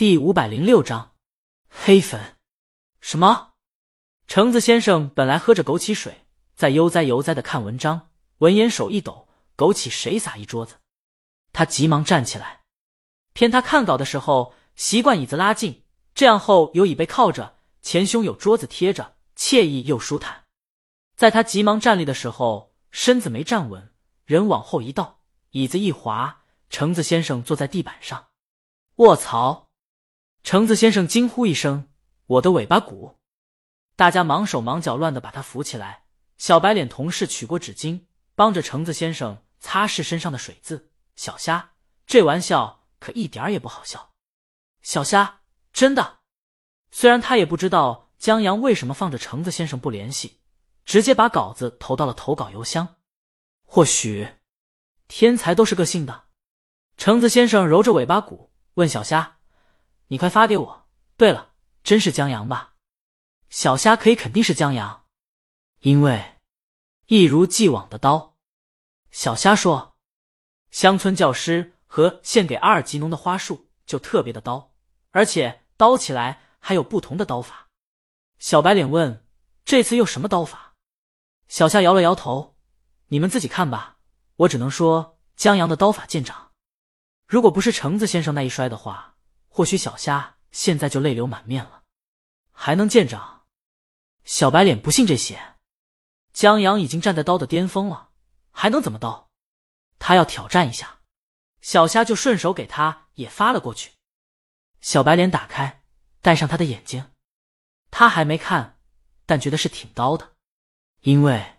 第五百零六章黑粉。什么？橙子先生本来喝着枸杞水，在悠哉悠哉的看文章，闻言手一抖，枸杞水洒一桌子。他急忙站起来，偏他看稿的时候习惯椅子拉近，这样后有椅背靠着，前胸有桌子贴着，惬意又舒坦。在他急忙站立的时候，身子没站稳，人往后一倒，椅子一滑，橙子先生坐在地板上。卧槽！橙子先生惊呼一声：“我的尾巴骨！”大家忙手忙脚乱的把他扶起来。小白脸同事取过纸巾，帮着橙子先生擦拭身上的水渍。小虾，这玩笑可一点也不好笑。小虾，真的。虽然他也不知道江阳为什么放着橙子先生不联系，直接把稿子投到了投稿邮箱。或许，天才都是个性的。橙子先生揉着尾巴骨，问小虾。你快发给我！对了，真是江阳吧？小虾可以肯定是江阳，因为一如既往的刀。小虾说：“乡村教师和献给阿尔吉农的花束就特别的刀，而且刀起来还有不同的刀法。”小白脸问：“这次又什么刀法？”小虾摇了摇头：“你们自己看吧，我只能说江阳的刀法见长。如果不是橙子先生那一摔的话。”或许小虾现在就泪流满面了，还能见长？小白脸不信这些。江阳已经站在刀的巅峰了，还能怎么刀？他要挑战一下，小虾就顺手给他也发了过去。小白脸打开，戴上他的眼睛，他还没看，但觉得是挺刀的，因为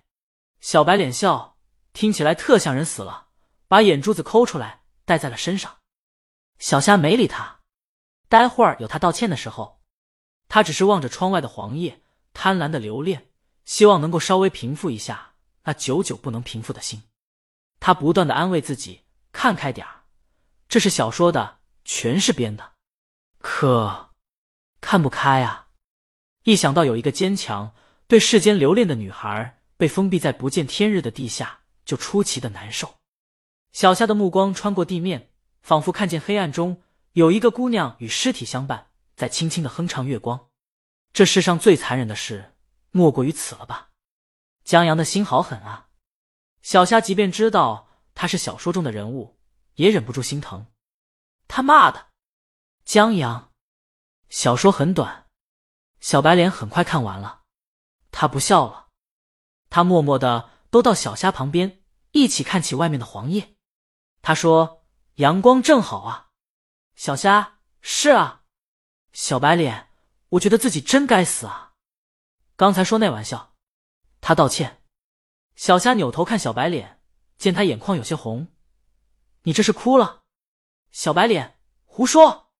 小白脸笑，听起来特像人死了，把眼珠子抠出来戴在了身上。小虾没理他。待会儿有他道歉的时候，他只是望着窗外的黄叶，贪婪的留恋，希望能够稍微平复一下那久久不能平复的心。他不断的安慰自己，看开点儿，这是小说的，全是编的。可看不开啊！一想到有一个坚强、对世间留恋的女孩被封闭在不见天日的地下，就出奇的难受。小夏的目光穿过地面，仿佛看见黑暗中。有一个姑娘与尸体相伴，在轻轻的哼唱月光。这世上最残忍的事，莫过于此了吧？江阳的心好狠啊！小虾即便知道他是小说中的人物，也忍不住心疼。他妈的，江阳！小说很短，小白脸很快看完了，他不笑了，他默默的都到小虾旁边，一起看起外面的黄叶。他说：“阳光正好啊。”小虾是啊，小白脸，我觉得自己真该死啊！刚才说那玩笑，他道歉。小虾扭头看小白脸，见他眼眶有些红，你这是哭了？小白脸胡说，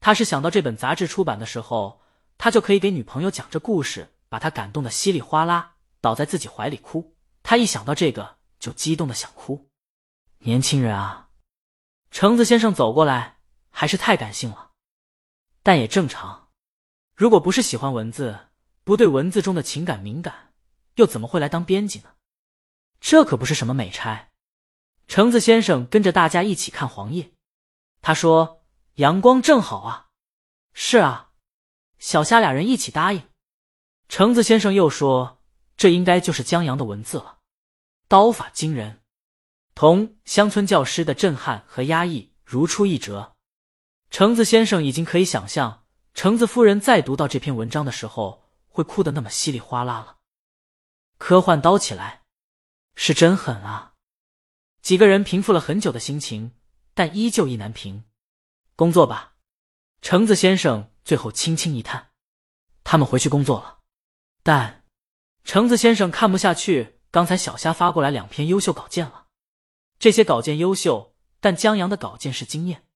他是想到这本杂志出版的时候，他就可以给女朋友讲这故事，把他感动的稀里哗啦，倒在自己怀里哭。他一想到这个，就激动的想哭。年轻人啊，橙子先生走过来。还是太感性了，但也正常。如果不是喜欢文字，不对文字中的情感敏感，又怎么会来当编辑呢？这可不是什么美差。橙子先生跟着大家一起看黄叶，他说：“阳光正好啊。”是啊，小虾俩人一起答应。橙子先生又说：“这应该就是江阳的文字了，刀法惊人，同乡村教师的震撼和压抑如出一辙。”橙子先生已经可以想象，橙子夫人再读到这篇文章的时候，会哭得那么稀里哗啦了。科幻刀起来，是真狠啊！几个人平复了很久的心情，但依旧意难平。工作吧，橙子先生最后轻轻一叹：“他们回去工作了。”但橙子先生看不下去，刚才小虾发过来两篇优秀稿件了。这些稿件优秀，但江阳的稿件是惊艳。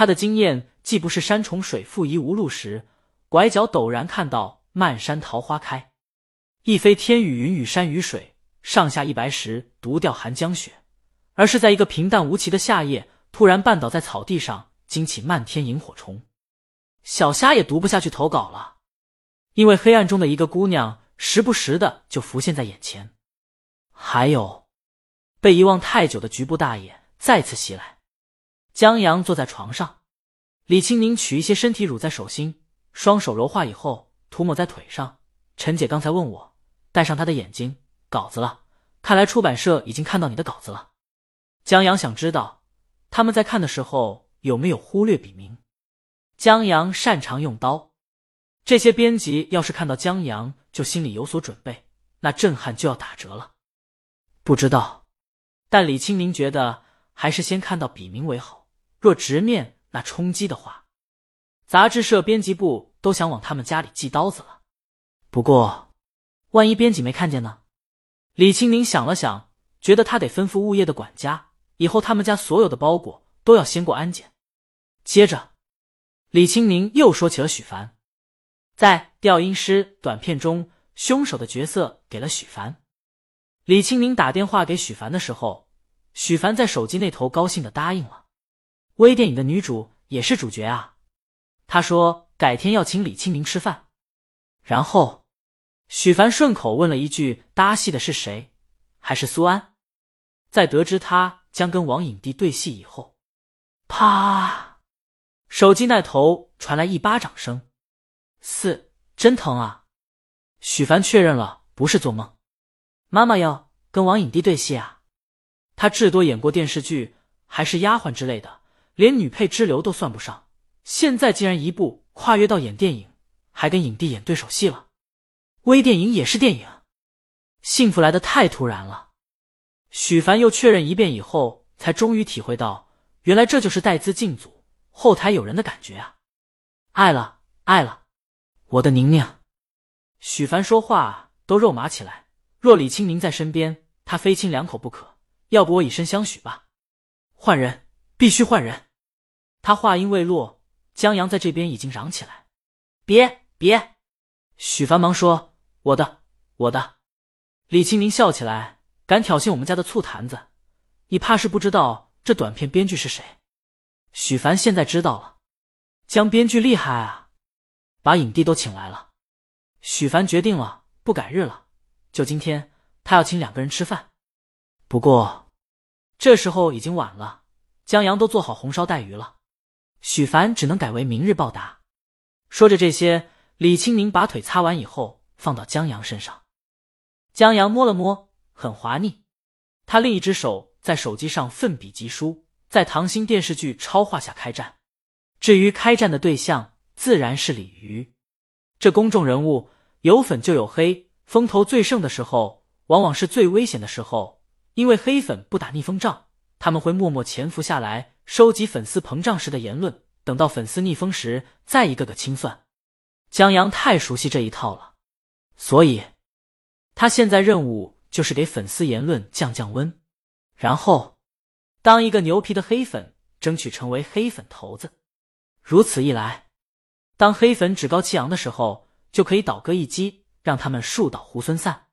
他的经验既不是山重水复疑无路时，拐角陡然看到漫山桃花开，亦非天与云与山与水上下一白石独钓寒江雪，而是在一个平淡无奇的夏夜，突然绊倒在草地上惊起漫天萤火虫。小虾也读不下去投稿了，因为黑暗中的一个姑娘时不时的就浮现在眼前，还有被遗忘太久的局部大爷再次袭来。江阳坐在床上，李青宁取一些身体乳在手心，双手柔化以后涂抹在腿上。陈姐刚才问我，戴上她的眼睛，稿子了。看来出版社已经看到你的稿子了。江阳想知道他们在看的时候有没有忽略笔名。江阳擅长用刀，这些编辑要是看到江阳就心里有所准备，那震撼就要打折了。不知道，但李青宁觉得还是先看到笔名为好。若直面那冲击的话，杂志社编辑部都想往他们家里寄刀子了。不过，万一编辑没看见呢？李青宁想了想，觉得他得吩咐物业的管家，以后他们家所有的包裹都要先过安检。接着，李青宁又说起了许凡，在《调音师》短片中，凶手的角色给了许凡。李青宁打电话给许凡的时候，许凡在手机那头高兴的答应了。微电影的女主也是主角啊！他说改天要请李青宁吃饭，然后许凡顺口问了一句：“搭戏的是谁？还是苏安？”在得知他将跟王影帝对戏以后，啪，手机那头传来一巴掌声。四，真疼啊！许凡确认了，不是做梦。妈妈要跟王影帝对戏啊！他至多演过电视剧，还是丫鬟之类的。连女配之流都算不上，现在竟然一步跨越到演电影，还跟影帝演对手戏了。微电影也是电影，幸福来的太突然了。许凡又确认一遍以后，才终于体会到，原来这就是带资进组，后台有人的感觉啊！爱了，爱了，我的宁宁。许凡说话都肉麻起来。若李青宁在身边，他非亲两口不可。要不我以身相许吧？换人，必须换人。他话音未落，江阳在这边已经嚷起来：“别别！”许凡忙说：“我的，我的。”李青宁笑起来：“敢挑衅我们家的醋坛子，你怕是不知道这短片编剧是谁？”许凡现在知道了，江编剧厉害啊，把影帝都请来了。许凡决定了，不改日了，就今天，他要请两个人吃饭。不过这时候已经晚了，江阳都做好红烧带鱼了。许凡只能改为明日报答。说着这些，李青宁把腿擦完以后，放到江阳身上。江阳摸了摸，很滑腻。他另一只手在手机上奋笔疾书，在唐星电视剧超话下开战。至于开战的对象，自然是李鱼。这公众人物有粉就有黑，风头最盛的时候，往往是最危险的时候，因为黑粉不打逆风仗，他们会默默潜伏下来。收集粉丝膨胀时的言论，等到粉丝逆风时，再一个个清算。江阳太熟悉这一套了，所以他现在任务就是给粉丝言论降降温，然后当一个牛皮的黑粉，争取成为黑粉头子。如此一来，当黑粉趾高气扬的时候，就可以倒戈一击，让他们树倒猢狲散。